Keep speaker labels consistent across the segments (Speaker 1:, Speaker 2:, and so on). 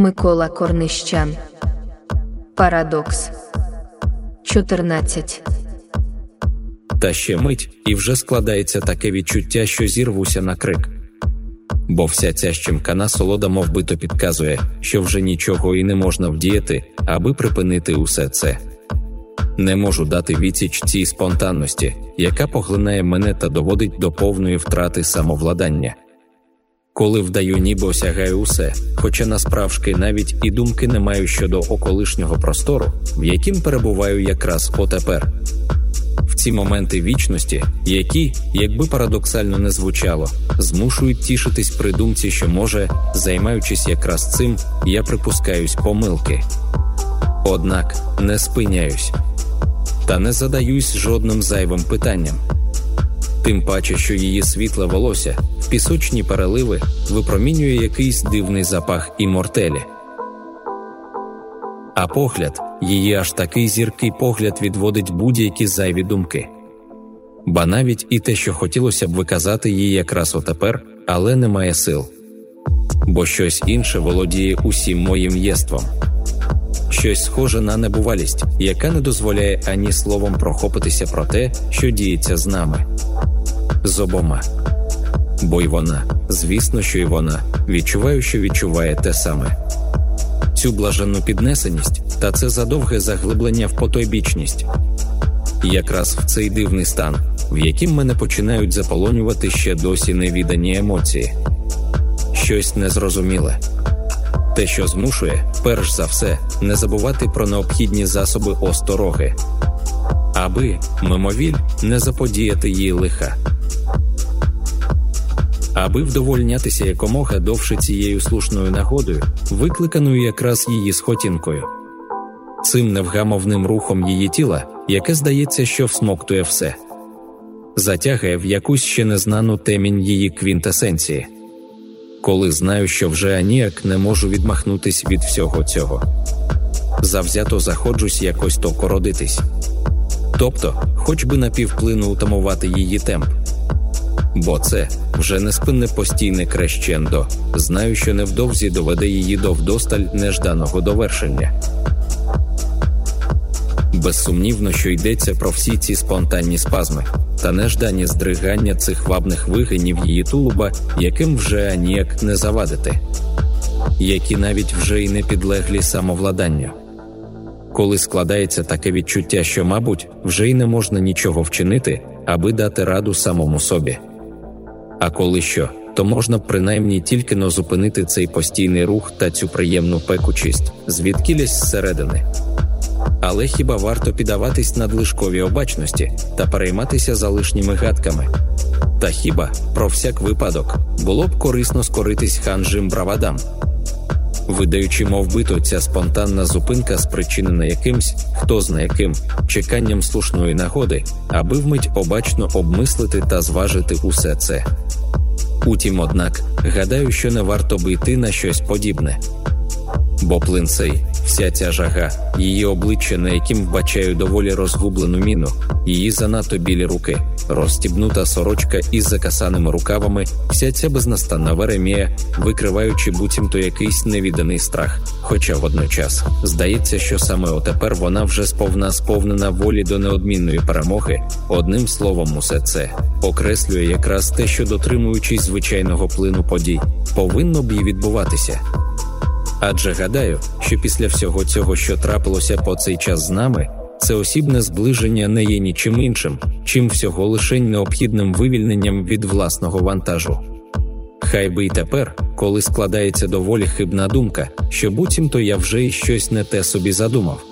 Speaker 1: Микола Корнищан. Парадокс 14.
Speaker 2: Та ще мить, і вже складається таке відчуття, що зірвуся на крик. Бо вся ця щемкана солода мовбито підказує, що вже нічого і не можна вдіяти, аби припинити усе це. Не можу дати відсіч цій спонтанності, яка поглинає мене та доводить до повної втрати самовладання. Коли вдаю, ніби осягаю усе, хоча насправжки навіть і думки не маю щодо околишнього простору, в яким перебуваю якраз отепер. В ці моменти вічності, які, якби парадоксально не звучало, змушують тішитись при думці, що може, займаючись якраз цим, я припускаюсь помилки. Однак не спиняюсь та не задаюсь жодним зайвим питанням. Тим паче, що її світле волосся пісочні переливи випромінює якийсь дивний запах імортелі. А погляд, її аж такий зіркий погляд відводить будь-які зайві думки. Ба навіть і те, що хотілося б виказати їй якраз отепер, але немає сил. Бо щось інше володіє усім моїм єством щось схоже на небувалість, яка не дозволяє ані словом прохопитися про те, що діється з нами, з обома. Бо й вона, звісно, що й вона відчуваю, що відчуває те саме. Цю блаженну піднесеність та це задовге заглиблення в потойбічність. Якраз в цей дивний стан, в яким мене починають заполонювати ще досі невідані емоції, щось незрозуміле те, що змушує, перш за все, не забувати про необхідні засоби остороги, аби мимовіль не заподіяти їй лиха. Аби вдовольнятися якомога довше цією слушною нагодою, викликаною якраз її схотінкою, цим невгамовним рухом її тіла, яке здається, що всмоктує все, затягає в якусь ще незнану темінь її квінтесенції коли знаю, що вже аніяк не можу відмахнутись від всього цього. Завзято заходжусь якось то кородитись, тобто, хоч би напівплину утамувати її темп. Бо це вже неспинне постійне крещендо, знаю, що невдовзі доведе її до вдосталь нежданого довершення. Безсумнівно, що йдеться про всі ці спонтанні спазми та неждані здригання цих вабних вигинів її тулуба, яким вже ніяк не завадити, які навіть вже й не підлеглі самовладанню. Коли складається таке відчуття, що, мабуть, вже й не можна нічого вчинити, аби дати раду самому собі. А коли що, то можна принаймні тільки но зупинити цей постійний рух та цю приємну пекучість, звідкілясь зсередини. Але хіба варто піддаватись надлишковій обачності та перейматися залишніми гадками? Та хіба про всяк випадок було б корисно скоритись ханжим бравадам? Видаючи, мов бито, ця спонтанна зупинка спричинена якимсь, хто зна яким, чеканням слушної нагоди, аби вмить обачно обмислити та зважити усе це. Утім, однак, гадаю, що не варто би йти на щось подібне, бо плин цей Вся ця жага, її обличчя, на яким вбачаю доволі розгублену міну, її занадто білі руки, розстібнута сорочка із закасаними рукавами, вся ця безнастанна веремія, викриваючи буцімто якийсь невіданий страх. Хоча водночас здається, що саме отепер вона вже сповна сповнена волі до неодмінної перемоги. Одним словом, усе це окреслює якраз те, що дотримуючись звичайного плину подій, повинно б і відбуватися. Адже гадаю, що після всього цього, що трапилося по цей час з нами, це осібне зближення не є нічим іншим, чим всього лишень необхідним вивільненням від власного вантажу. Хай би й тепер, коли складається доволі хибна думка, що буцімто я вже й щось не те собі задумав,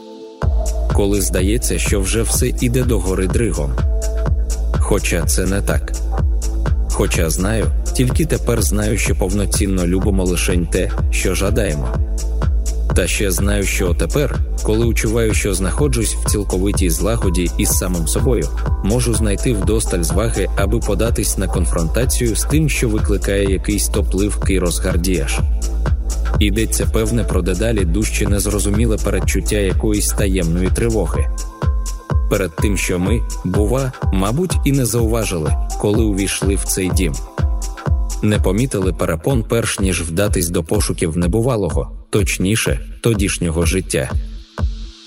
Speaker 2: коли здається, що вже все іде до гори дригом. Хоча це не так. Хоча знаю, тільки тепер знаю, що повноцінно любимо лишень те, що жадаємо. Та ще знаю, що тепер, коли учуваю, що знаходжусь в цілковитій злагоді із самим собою, можу знайти вдосталь зваги, аби податись на конфронтацію з тим, що викликає якийсь топливкий розгардіяж. Йдеться певне про дедалі дужче незрозуміле передчуття якоїсь таємної тривоги. Перед тим, що ми, бува, мабуть, і не зауважили, коли увійшли в цей дім. Не помітили перепон, перш ніж вдатись до пошуків небувалого, точніше, тодішнього життя.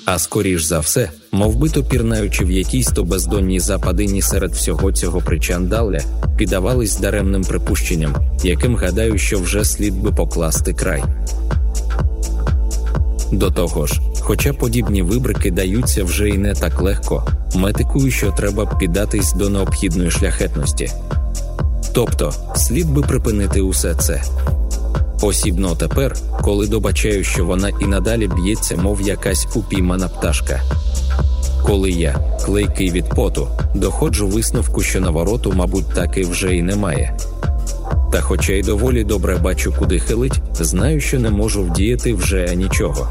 Speaker 2: А скоріш за все, мов би пірнаючи в якійсь то бездонній западині серед всього цього причандалля, піддавались даремним припущенням, яким гадаю, що вже слід би покласти край. До того ж, хоча подібні вибрики даються вже й не так легко, метикую, що треба піддатись до необхідної шляхетності. Тобто слід би припинити усе це. Осібно тепер, коли добачаю, що вона і надалі б'ється, мов якась упіймана пташка. Коли я, клейкий від поту, доходжу висновку, що навороту, мабуть, таки вже й немає. Та, хоча й доволі добре бачу, куди хилить, знаю, що не можу вдіяти вже нічого.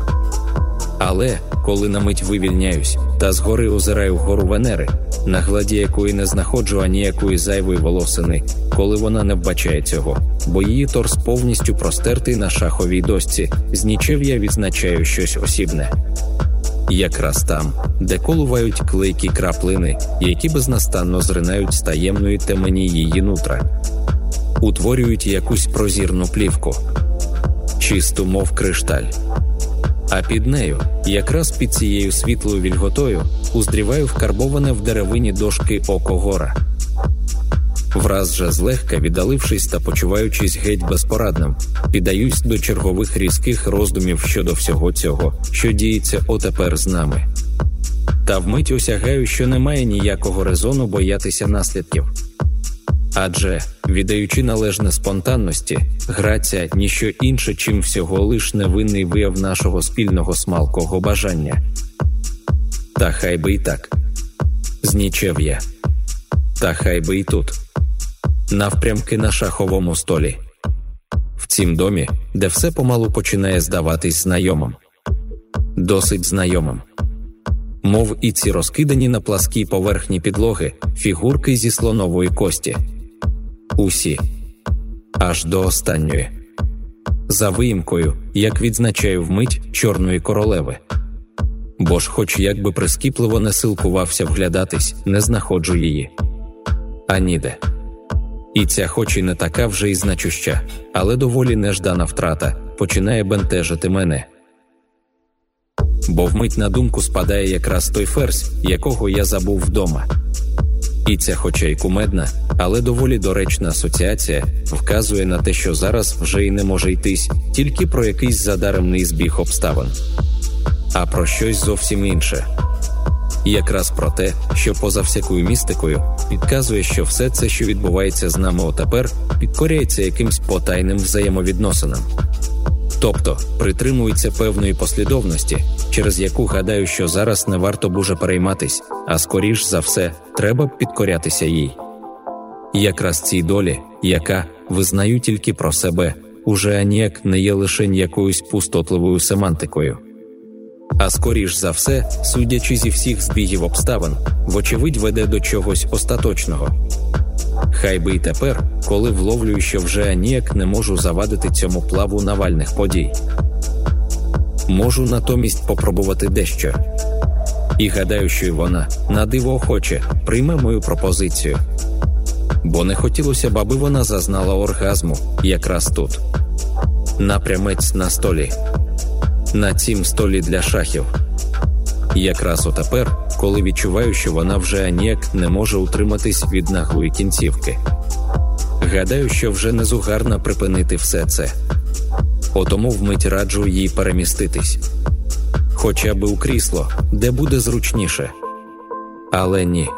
Speaker 2: Але коли на мить вивільняюсь та згори озираю вгору Венери, на гладі якої не знаходжу аніякої зайвої волосини, коли вона не вбачає цього, бо її торс повністю простертий на шаховій дошці, з нічев'я відзначаю щось осібне. Якраз там, де колувають клейкі краплини, які безнастанно зринають з таємної темені її нутра, утворюють якусь прозірну плівку, чисту, мов кришталь. А під нею, якраз під цією світлою вільготою, уздріваю вкарбоване в деревині дошки око гора. Враз же злегка віддалившись та почуваючись геть безпорадним, піддаюсь до чергових різких роздумів щодо всього цього, що діється отепер з нами. Та вмить осягаю, що немає ніякого резону боятися наслідків. Адже, віддаючи належне спонтанності, граця ніщо інше, чим всього лиш невинний вияв нашого спільного смалкого бажання. Та хай би й так знічев я, та хай би й тут, навпрямки на шаховому столі, в цім домі, де все помалу починає здаватись знайомим, досить знайомим. Мов і ці розкидані на пласкій поверхні підлоги фігурки зі слонової кості. Усі аж до останньої, за виїмкою, як відзначаю вмить чорної королеви. Бо ж, хоч як би прискіпливо не силкувався вглядатись, не знаходжу її. А ніде. І ця, хоч і не така вже й значуща, але доволі неждана втрата, починає бентежити мене. Бо вмить на думку спадає якраз той ферзь, якого я забув вдома. І ця, хоча й кумедна, але доволі доречна асоціація вказує на те, що зараз вже й не може йтись тільки про якийсь задаремний збіг обставин, а про щось зовсім інше. Якраз про те, що поза всякою містикою підказує, що все це, що відбувається з нами отепер, підкоряється якимсь потайним взаємовідносинам тобто притримується певної послідовності, через яку гадаю, що зараз не варто дуже перейматись, а скоріш за все, треба підкорятися їй. Якраз цій долі, яка визнаю тільки про себе, уже аніяк не є лише якоюсь пустотливою семантикою. А скоріш за все, судячи зі всіх збігів обставин, вочевидь веде до чогось остаточного. Хай би й тепер, коли вловлюю, що вже ніяк не можу завадити цьому плаву навальних подій. Можу натомість попробувати дещо. І гадаю, що й вона на диво охоче прийме мою пропозицію. Бо не хотілося б, аби вона зазнала оргазму якраз тут, напрямець на столі, на цім столі для шахів. Якраз отепер, коли відчуваю, що вона вже ніяк не може утриматись від наглої кінцівки. Гадаю, що вже не зугарно припинити все це, отому вмить раджу їй переміститись, хоча би у крісло, де буде зручніше. Але ні.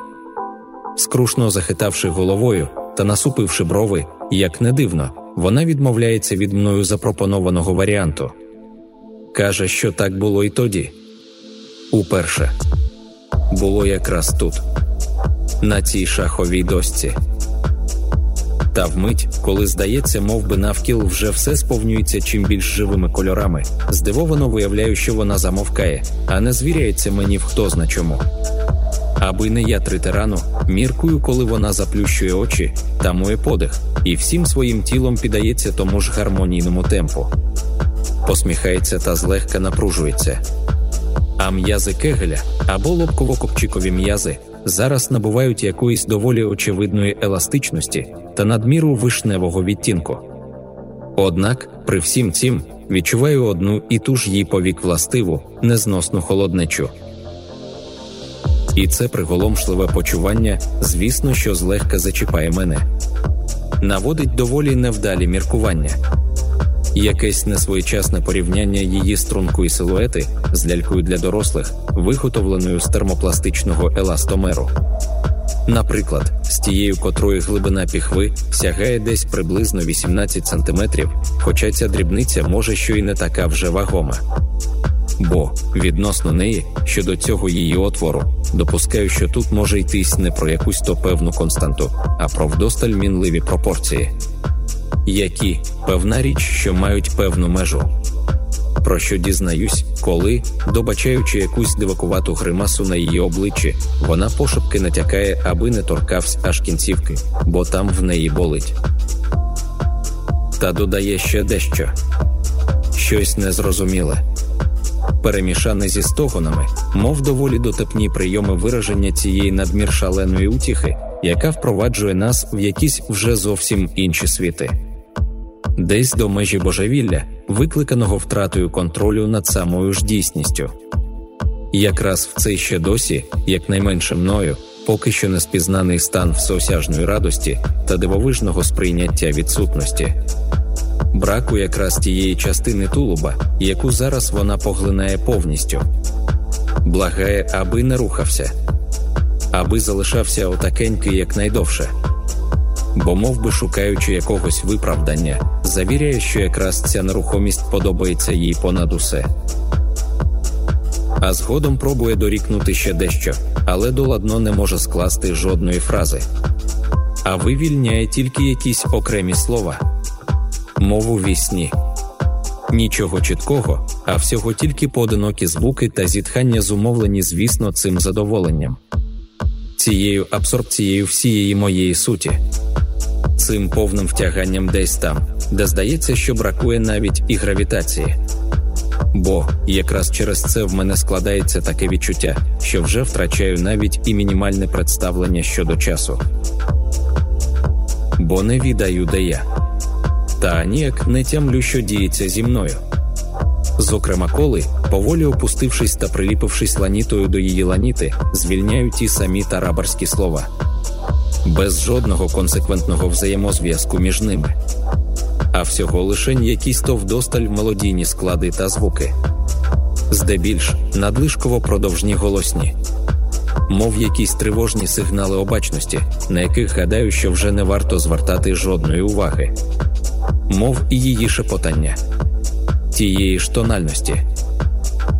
Speaker 2: Скрушно захитавши головою та насупивши брови, як не дивно, вона відмовляється від мною запропонованого варіанту. Каже, що так було і тоді. Уперше було якраз тут, на цій шаховій дошці. Та вмить, коли здається, мов би навкіл вже все сповнюється чим більш живими кольорами, здивовано виявляю, що вона замовкає, а не звіряється мені в хто зна чому. Аби не я тритирану, міркую, коли вона заплющує очі, тамує подих, і всім своїм тілом піддається тому ж гармонійному темпу. Посміхається та злегка напружується а м'язи кегеля або лобково-копчикові м'язи зараз набувають якоїсь доволі очевидної еластичності та надміру вишневого відтінку. Однак, при всім цім відчуваю одну і ту ж їй повік властиву, незносну холоднечу. І це приголомшливе почування, звісно, що злегка зачіпає мене, наводить доволі невдалі міркування. Якесь несвоєчасне порівняння її струнку і силуети з лялькою для дорослих, виготовленою з термопластичного еластомеру. Наприклад, з тією, котрої глибина піхви сягає десь приблизно 18 см, хоча ця дрібниця може що й не така вже вагома. Бо відносно неї, щодо цього її отвору, допускаю, що тут може йтись не про якусь то певну константу, а про вдосталь мінливі пропорції які певна річ, що мають певну межу. Про що дізнаюсь, коли, добачаючи якусь дивакувату гримасу на її обличчі, вона пошепки натякає, аби не торкався аж кінцівки, бо там в неї болить. Та додає ще дещо щось незрозуміле, перемішане зі стогонами, мов доволі дотепні прийоми вираження цієї надмір шаленої утіхи, яка впроваджує нас в якісь вже зовсім інші світи десь до межі божевілля, викликаного втратою контролю над самою ж дійсністю. Якраз в цей ще досі, якнайменше мною, поки що не спізнаний стан всеосяжної радості та дивовижного сприйняття відсутності, браку якраз тієї частини тулуба, яку зараз вона поглинає повністю, благає, аби не рухався, аби залишався отакенький якнайдовше. Бо мов би шукаючи якогось виправдання, завіряє, що якраз ця нерухомість подобається їй понад усе. А згодом пробує дорікнути ще дещо, але доладно не може скласти жодної фрази, а вивільняє тільки якісь окремі слова, мову вісні. Нічого чіткого, а всього тільки поодинокі звуки та зітхання зумовлені, звісно, цим задоволенням, цією абсорбцією всієї моєї суті цим повним втяганням десь там, де здається, що бракує навіть і гравітації. Бо якраз через це в мене складається таке відчуття, що вже втрачаю навіть і мінімальне представлення щодо часу. Бо не відаю, де я, та ніяк не тямлю, що діється зі мною. Зокрема, коли, поволі опустившись та приліпившись ланітою до її ланіти, звільняю ті самі тарабарські слова без жодного консеквентного взаємозв'язку між ними, а всього лише якісь то вдосталь мелодійні склади та звуки, здебільш надлишково продовжні голосні, мов якісь тривожні сигнали обачності, на яких гадаю, що вже не варто звертати жодної уваги, мов і її шепотання, тієї ж тональності.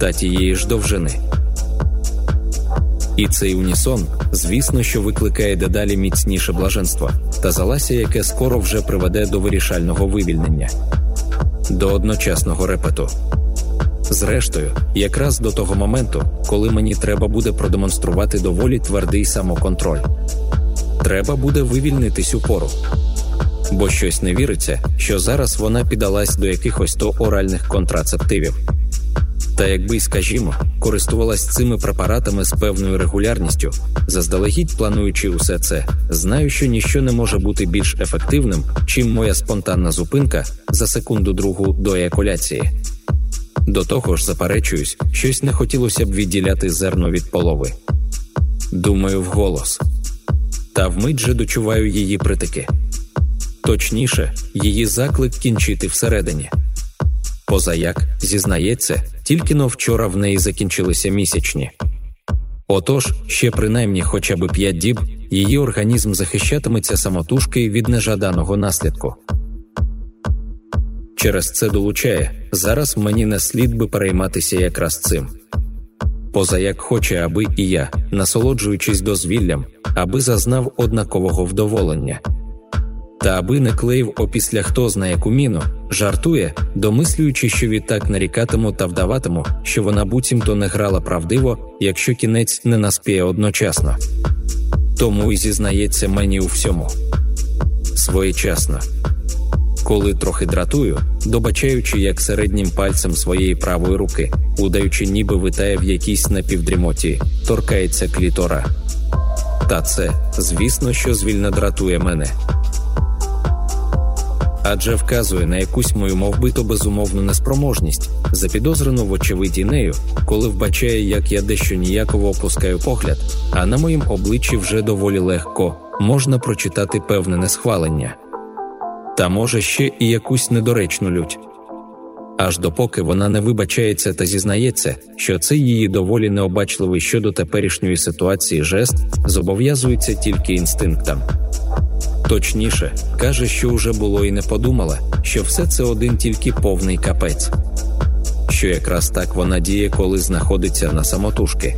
Speaker 2: Та тієї ж довжини. І цей унісон, звісно, що викликає дедалі міцніше блаженство та залася, яке скоро вже приведе до вирішального вивільнення, до одночасного репету. Зрештою, якраз до того моменту, коли мені треба буде продемонструвати доволі твердий самоконтроль, треба буде вивільнитись пору. Бо щось не віриться, що зараз вона піддалась до якихось то оральних контрацептивів. Та якби, скажімо, користувалась цими препаратами з певною регулярністю, заздалегідь плануючи усе це, знаю, що ніщо не може бути більш ефективним, чим моя спонтанна зупинка за секунду другу до еякуляції. До того ж, заперечуюсь, щось не хотілося б відділяти зерно від полови. Думаю, вголос. Та вмить же дочуваю її притики. Точніше, її заклик кінчити всередині. Позаяк зізнається, тільки но вчора в неї закінчилися місячні. Отож, ще принаймні хоча б п'ять діб її організм захищатиметься самотужки від нежаданого наслідку. Через це долучає зараз мені не слід би перейматися якраз цим. Позаяк хоче, аби і я, насолоджуючись дозвіллям, аби зазнав однакового вдоволення та аби не клеїв опісля хто зна яку міну, жартує, домислюючи, що відтак нарікатиму та вдаватиму, що вона буцімто не грала правдиво, якщо кінець не наспіє одночасно. Тому й зізнається мені у всьому своєчасно. Коли трохи дратую, добачаючи, як середнім пальцем своєї правої руки, удаючи, ніби витає в якійсь напівдрімоті, торкається клітора. Та це, звісно, що звільно дратує мене. Адже вказує на якусь мою мовбито безумовну неспроможність, запідозрену вочевидь нею, коли вбачає, як я дещо ніяково опускаю погляд, а на моїм обличчі вже доволі легко можна прочитати певне несхвалення, та може ще і якусь недоречну лють. Аж допоки вона не вибачається та зізнається, що цей її доволі необачливий щодо теперішньої ситуації жест зобов'язується тільки інстинктам. Точніше, каже, що вже було і не подумала, що все це один тільки повний капець, що якраз так вона діє, коли знаходиться на самотужки,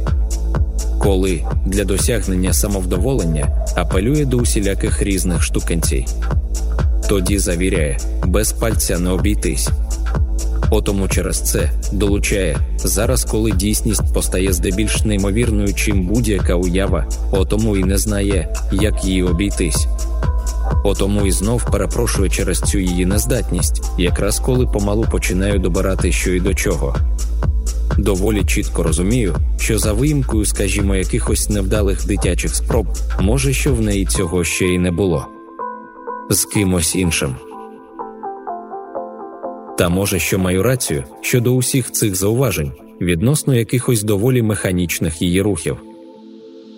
Speaker 2: коли для досягнення самовдоволення апелює до усіляких різних штукенцій. Тоді завіряє, без пальця не обійтись. Отому через це долучає зараз, коли дійсність постає здебільш неймовірною, чим будь-яка уява, отому і не знає, як її обійтись. Отому і знов перепрошує через цю її нездатність, якраз коли помалу починаю добирати, що і до чого. Доволі чітко розумію, що за виїмкою, скажімо, якихось невдалих дитячих спроб, може, що в неї цього ще й не було з кимось іншим. Та може, що маю рацію щодо усіх цих зауважень відносно якихось доволі механічних її рухів,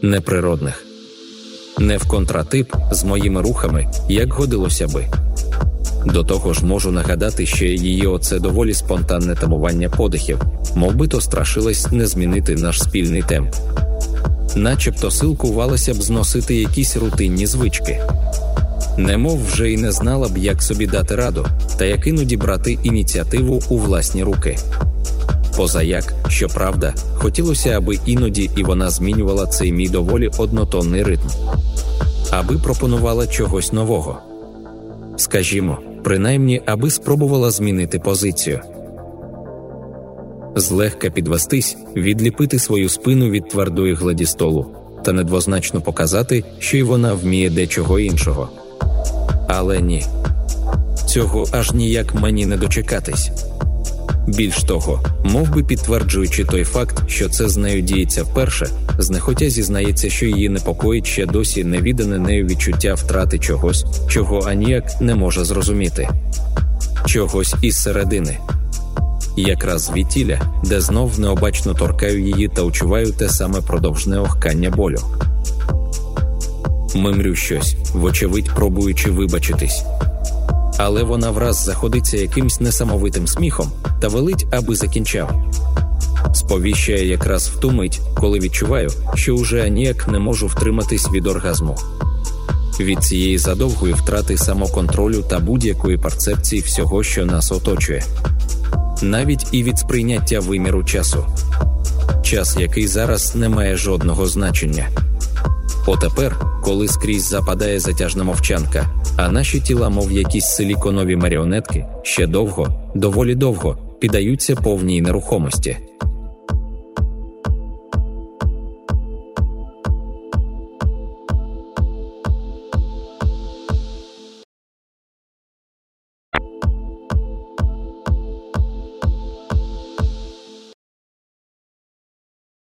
Speaker 2: неприродних, не в контратип з моїми рухами, як годилося би. До того ж можу нагадати ще її оце доволі спонтанне тамування подихів, мов би то страшилась не змінити наш спільний темп, начебто силкувалася б зносити якісь рутинні звички немов вже й не знала б, як собі дати раду, та як іноді брати ініціативу у власні руки. Позаяк, щоправда, хотілося, аби іноді і вона змінювала цей мій доволі однотонний ритм, аби пропонувала чогось нового. Скажімо, принаймні, аби спробувала змінити позицію. Злегка підвестись, відліпити свою спину від твердої гладі столу та недвозначно показати, що й вона вміє дечого іншого. Але ні, цього аж ніяк мені не дочекатись. Більш того, мов би підтверджуючи той факт, що це з нею діється вперше, знехотя зізнається, що її непокоїть ще досі невідане нею відчуття втрати чогось, чого аніяк не може зрозуміти, чогось із середини, якраз звідтіля, де знов необачно торкаю її та очуваю те саме продовжне охкання болю мимрю щось, вочевидь, пробуючи вибачитись. Але вона враз заходиться якимсь несамовитим сміхом та велить, аби закінчав. Сповіщає якраз в ту мить, коли відчуваю, що уже аніяк не можу втриматись від оргазму. Від цієї задовгої втрати самоконтролю та будь-якої перцепції всього, що нас оточує, навіть і від сприйняття виміру часу, час, який зараз не має жодного значення. Отепер, коли скрізь западає затяжна мовчанка, а наші тіла, мов якісь силіконові маріонетки, ще довго, доволі довго піддаються повній нерухомості.